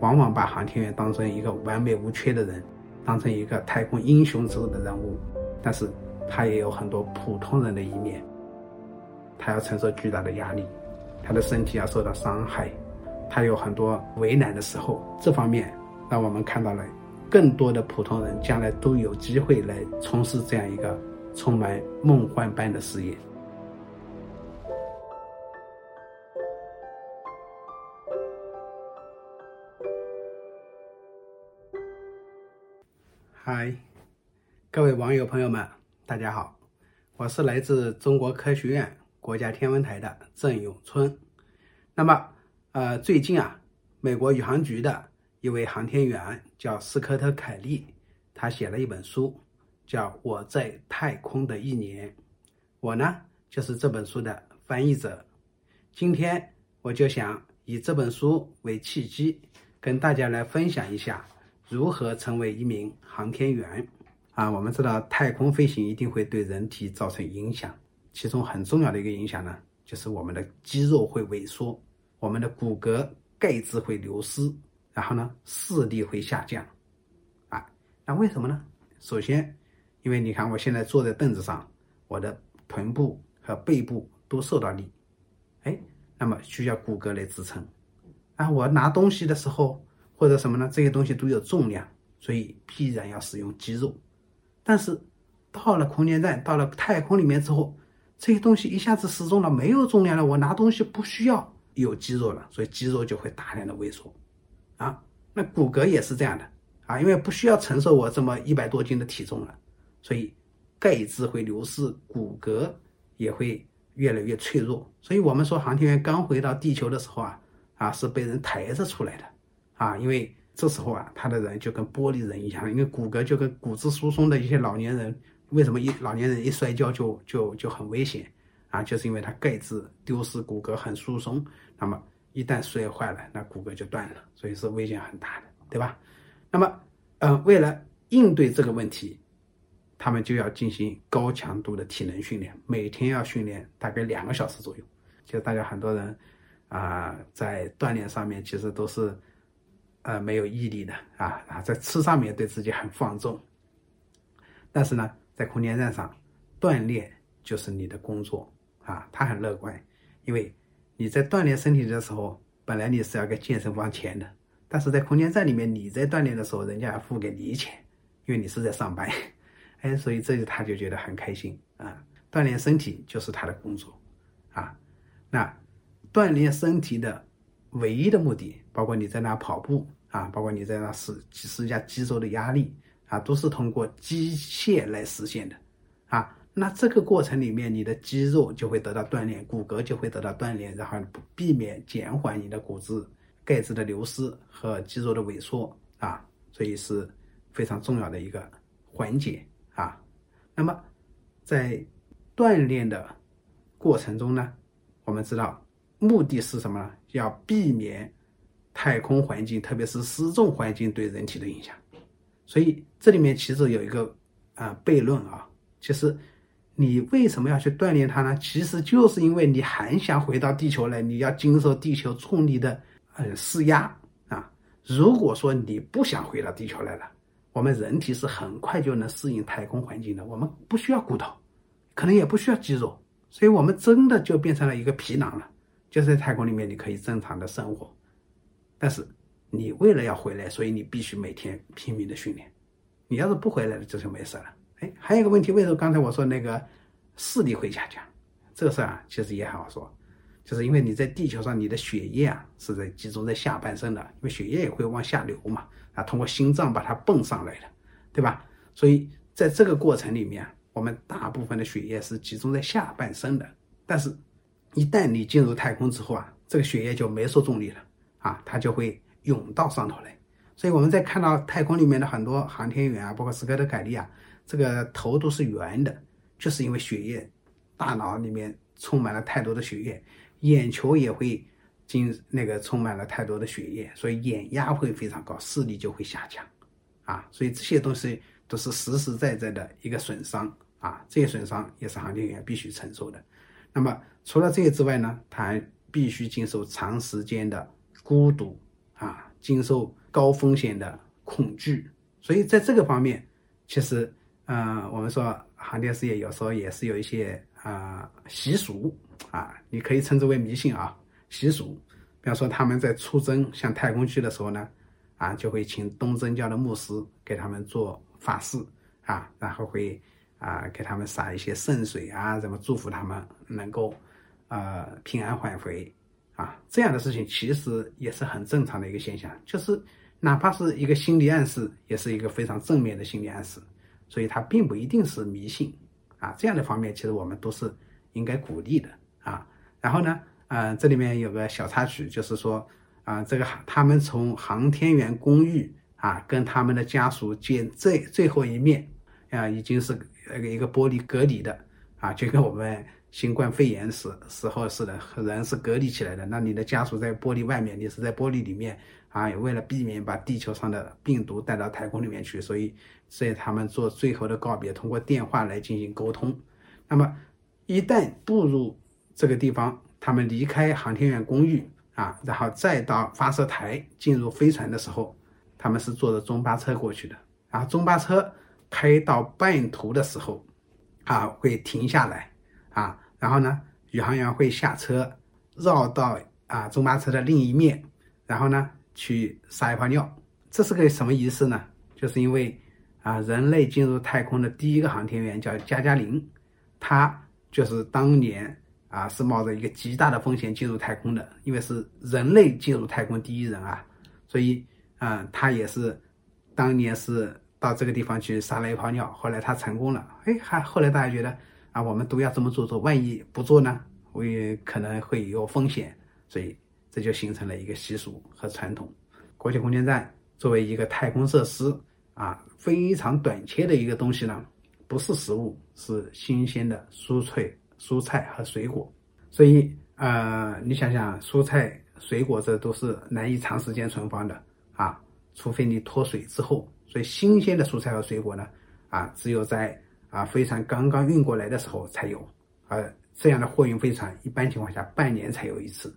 往往把航天员当成一个完美无缺的人，当成一个太空英雄式的人物，但是他也有很多普通人的一面，他要承受巨大的压力，他的身体要受到伤害，他有很多为难的时候，这方面让我们看到了更多的普通人将来都有机会来从事这样一个充满梦幻般的事业。嗨，各位网友朋友们，大家好，我是来自中国科学院国家天文台的郑永春。那么，呃，最近啊，美国宇航局的一位航天员叫斯科特·凯利，他写了一本书，叫《我在太空的一年》。我呢，就是这本书的翻译者。今天我就想以这本书为契机，跟大家来分享一下。如何成为一名航天员？啊，我们知道太空飞行一定会对人体造成影响，其中很重要的一个影响呢，就是我们的肌肉会萎缩，我们的骨骼钙质会流失，然后呢，视力会下降。啊，那为什么呢？首先，因为你看我现在坐在凳子上，我的臀部和背部都受到力，哎，那么需要骨骼来支撑。啊，我拿东西的时候。或者什么呢？这些东西都有重量，所以必然要使用肌肉。但是到了空间站，到了太空里面之后，这些东西一下子失重了，没有重量了。我拿东西不需要有肌肉了，所以肌肉就会大量的萎缩。啊，那骨骼也是这样的啊，因为不需要承受我这么一百多斤的体重了，所以钙质会流失，骨骼也会越来越脆弱。所以我们说航天员刚回到地球的时候啊，啊是被人抬着出来的。啊，因为这时候啊，他的人就跟玻璃人一样，因为骨骼就跟骨质疏松的一些老年人，为什么一老年人一摔跤就就就很危险啊？就是因为他钙质丢失，骨骼很疏松，那么一旦摔坏了，那骨骼就断了，所以是危险很大的，对吧？那么，呃，为了应对这个问题，他们就要进行高强度的体能训练，每天要训练大概两个小时左右。其实大家很多人啊，在锻炼上面其实都是。呃，没有毅力的啊啊，在吃上面对自己很放纵，但是呢，在空间站上锻炼就是你的工作啊。他很乐观，因为你在锻炼身体的时候，本来你是要给健身房钱的，但是在空间站里面你在锻炼的时候，人家要付给你钱，因为你是在上班，哎，所以这就他就觉得很开心啊。锻炼身体就是他的工作啊。那锻炼身体的。唯一的目的，包括你在那跑步啊，包括你在那施施加肌肉的压力啊，都是通过机械来实现的啊。那这个过程里面，你的肌肉就会得到锻炼，骨骼就会得到锻炼，然后避免减缓你的骨质钙质的流失和肌肉的萎缩啊，所以是非常重要的一个环节啊。那么在锻炼的过程中呢，我们知道。目的是什么呢？要避免太空环境，特别是失重环境对人体的影响。所以这里面其实有一个啊悖论啊，其实你为什么要去锻炼它呢？其实就是因为你还想回到地球来，你要经受地球重力的呃施压啊。如果说你不想回到地球来了，我们人体是很快就能适应太空环境的，我们不需要骨头，可能也不需要肌肉，所以我们真的就变成了一个皮囊了。就是在太空里面，你可以正常的生活，但是你为了要回来，所以你必须每天拼命的训练。你要是不回来了，这就没事了。哎，还有一个问题，为什么刚才我说那个视力会下降？这个事儿啊，其实也很好说，就是因为你在地球上，你的血液啊是在集中在下半身的，因为血液也会往下流嘛，啊，通过心脏把它泵上来的，对吧？所以在这个过程里面，我们大部分的血液是集中在下半身的，但是。一旦你进入太空之后啊，这个血液就没受重力了啊，它就会涌到上头来。所以我们在看到太空里面的很多航天员啊，包括斯科特·凯利啊，这个头都是圆的，就是因为血液，大脑里面充满了太多的血液，眼球也会经那个充满了太多的血液，所以眼压会非常高，视力就会下降啊。所以这些东西都是实实在在的一个损伤啊，这些损伤也是航天员必须承受的。那么除了这个之外呢，他还必须经受长时间的孤独啊，经受高风险的恐惧。所以在这个方面，其实，嗯，我们说航天事业有时候也是有一些啊习俗啊，你可以称之为迷信啊习俗。比方说他们在出征向太空去的时候呢，啊，就会请东正教的牧师给他们做法事啊，然后会啊给他们洒一些圣水啊，怎么祝福他们能够呃平安返回啊，这样的事情其实也是很正常的一个现象，就是。哪怕是一个心理暗示，也是一个非常正面的心理暗示，所以它并不一定是迷信啊。这样的方面，其实我们都是应该鼓励的啊。然后呢，呃，这里面有个小插曲，就是说啊，这个他们从航天员公寓啊，跟他们的家属见最最后一面啊，已经是那个一个玻璃隔离的啊，就跟我们新冠肺炎时时候似的，人是隔离起来的。那你的家属在玻璃外面，你是在玻璃里面。啊，为了避免把地球上的病毒带到太空里面去，所以所以他们做最后的告别，通过电话来进行沟通。那么一旦步入这个地方，他们离开航天员公寓啊，然后再到发射台进入飞船的时候，他们是坐着中巴车过去的。啊，中巴车开到半途的时候，啊会停下来啊，然后呢宇航员会下车绕到啊中巴车的另一面，然后呢。去撒一泡尿，这是个什么仪式呢？就是因为啊，人类进入太空的第一个航天员叫加加林，他就是当年啊是冒着一个极大的风险进入太空的，因为是人类进入太空第一人啊，所以啊他也是当年是到这个地方去撒了一泡尿，后来他成功了，哎，还后来大家觉得啊我们都要这么做做，万一不做呢，我也可能会有风险，所以。这就形成了一个习俗和传统。国际空间站作为一个太空设施啊，非常短缺的一个东西呢，不是食物，是新鲜的蔬菜、蔬菜和水果。所以，呃，你想想，蔬菜、水果这都是难以长时间存放的啊，除非你脱水之后。所以，新鲜的蔬菜和水果呢，啊，只有在啊飞船刚刚运过来的时候才有。而这样的货运飞船，一般情况下半年才有一次。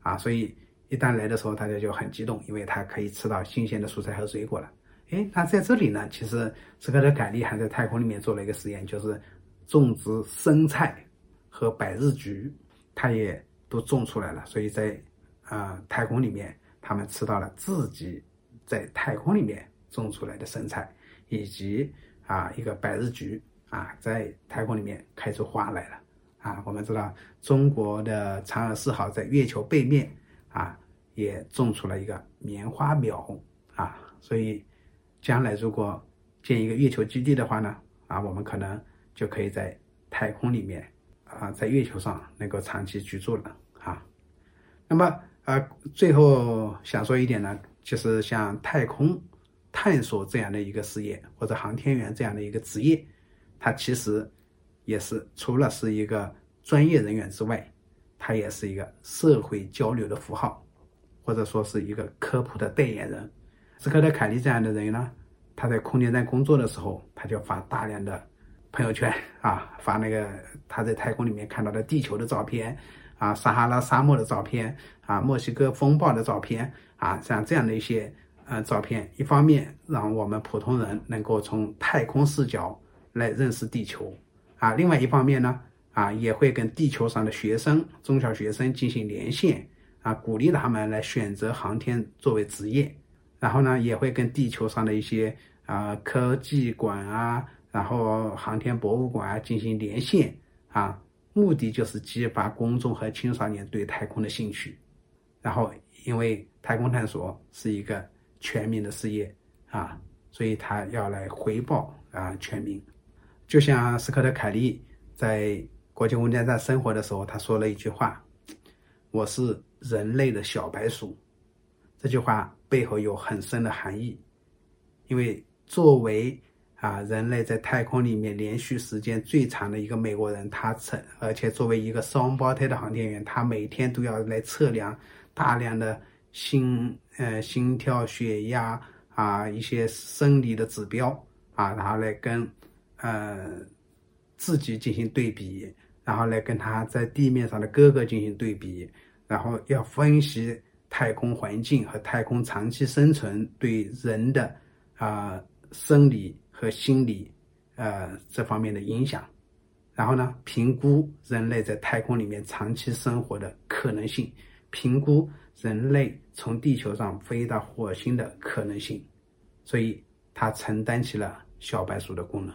啊，所以一旦来的时候，大家就很激动，因为它可以吃到新鲜的蔬菜和水果了。哎，那在这里呢，其实斯科特·凯利还在太空里面做了一个实验，就是种植生菜和百日菊，他也都种出来了。所以在啊太空里面，他们吃到了自己在太空里面种出来的生菜，以及啊一个百日菊啊在太空里面开出花来了。啊，我们知道中国的嫦娥四号在月球背面啊，也种出了一个棉花苗啊，所以将来如果建一个月球基地的话呢，啊，我们可能就可以在太空里面啊，在月球上能够长期居住了啊。那么呃，最后想说一点呢，就是像太空探索这样的一个事业，或者航天员这样的一个职业，它其实。也是除了是一个专业人员之外，他也是一个社会交流的符号，或者说是一个科普的代言人。斯科特·凯利这样的人呢，他在空间站工作的时候，他就发大量的朋友圈啊，发那个他在太空里面看到的地球的照片啊，撒哈拉沙漠的照片啊，墨西哥风暴的照片啊，像这样的一些呃照片，一方面让我们普通人能够从太空视角来认识地球。啊，另外一方面呢，啊，也会跟地球上的学生、中小学生进行连线，啊，鼓励他们来选择航天作为职业。然后呢，也会跟地球上的一些啊科技馆啊，然后航天博物馆啊进行连线，啊，目的就是激发公众和青少年对太空的兴趣。然后，因为太空探索是一个全民的事业啊，所以他要来回报啊全民。就像斯科特·凯利在国际空间站生活的时候，他说了一句话：“我是人类的小白鼠。”这句话背后有很深的含义，因为作为啊人类在太空里面连续时间最长的一个美国人，他测，而且作为一个双胞胎的航天员，他每天都要来测量大量的心呃心跳、血压啊一些生理的指标啊，然后来跟。呃，自己进行对比，然后来跟他在地面上的哥哥进行对比，然后要分析太空环境和太空长期生存对人的啊生理和心理呃这方面的影响，然后呢，评估人类在太空里面长期生活的可能性，评估人类从地球上飞到火星的可能性，所以它承担起了小白鼠的功能。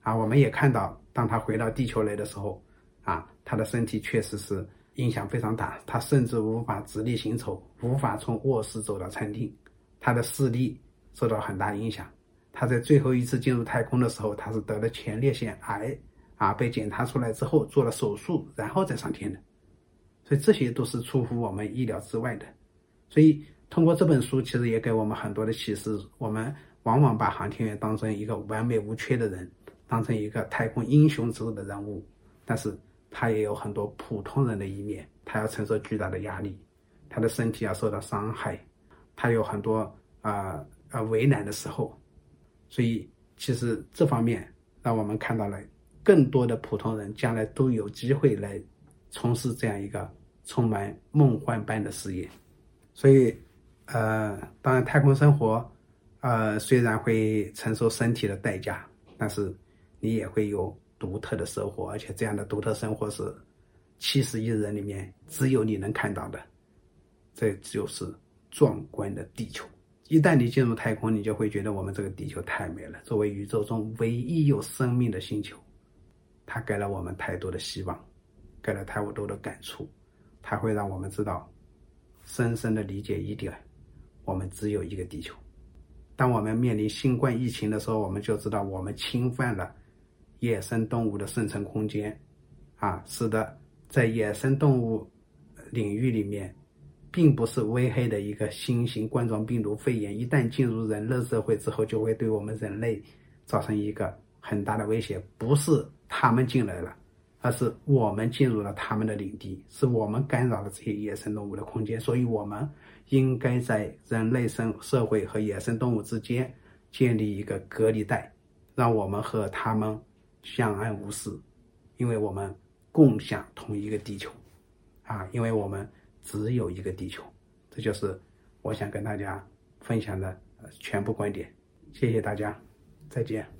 啊，我们也看到，当他回到地球来的时候，啊，他的身体确实是影响非常大，他甚至无法直立行走，无法从卧室走到餐厅，他的视力受到很大影响。他在最后一次进入太空的时候，他是得了前列腺癌，啊，被检查出来之后做了手术，然后再上天的。所以这些都是出乎我们意料之外的。所以通过这本书，其实也给我们很多的启示。我们往往把航天员当成一个完美无缺的人。当成一个太空英雄之类的人物，但是他也有很多普通人的一面，他要承受巨大的压力，他的身体要受到伤害，他有很多啊啊为难的时候，所以其实这方面让我们看到了更多的普通人将来都有机会来从事这样一个充满梦幻般的事业，所以呃，当然太空生活呃虽然会承受身体的代价，但是。你也会有独特的生活，而且这样的独特生活是七十亿人里面只有你能看到的。这就是壮观的地球。一旦你进入太空，你就会觉得我们这个地球太美了。作为宇宙中唯一有生命的星球，它给了我们太多的希望，给了太多的感触。它会让我们知道，深深的理解一点：我们只有一个地球。当我们面临新冠疫情的时候，我们就知道我们侵犯了。野生动物的生存空间，啊，使得在野生动物领域里面，并不是危害的一个新型冠状病毒肺炎，一旦进入人类社会之后，就会对我们人类造成一个很大的威胁。不是他们进来了，而是我们进入了他们的领地，是我们干扰了这些野生动物的空间。所以，我们应该在人类生社会和野生动物之间建立一个隔离带，让我们和他们。相安无事，因为我们共享同一个地球，啊，因为我们只有一个地球，这就是我想跟大家分享的全部观点。谢谢大家，再见。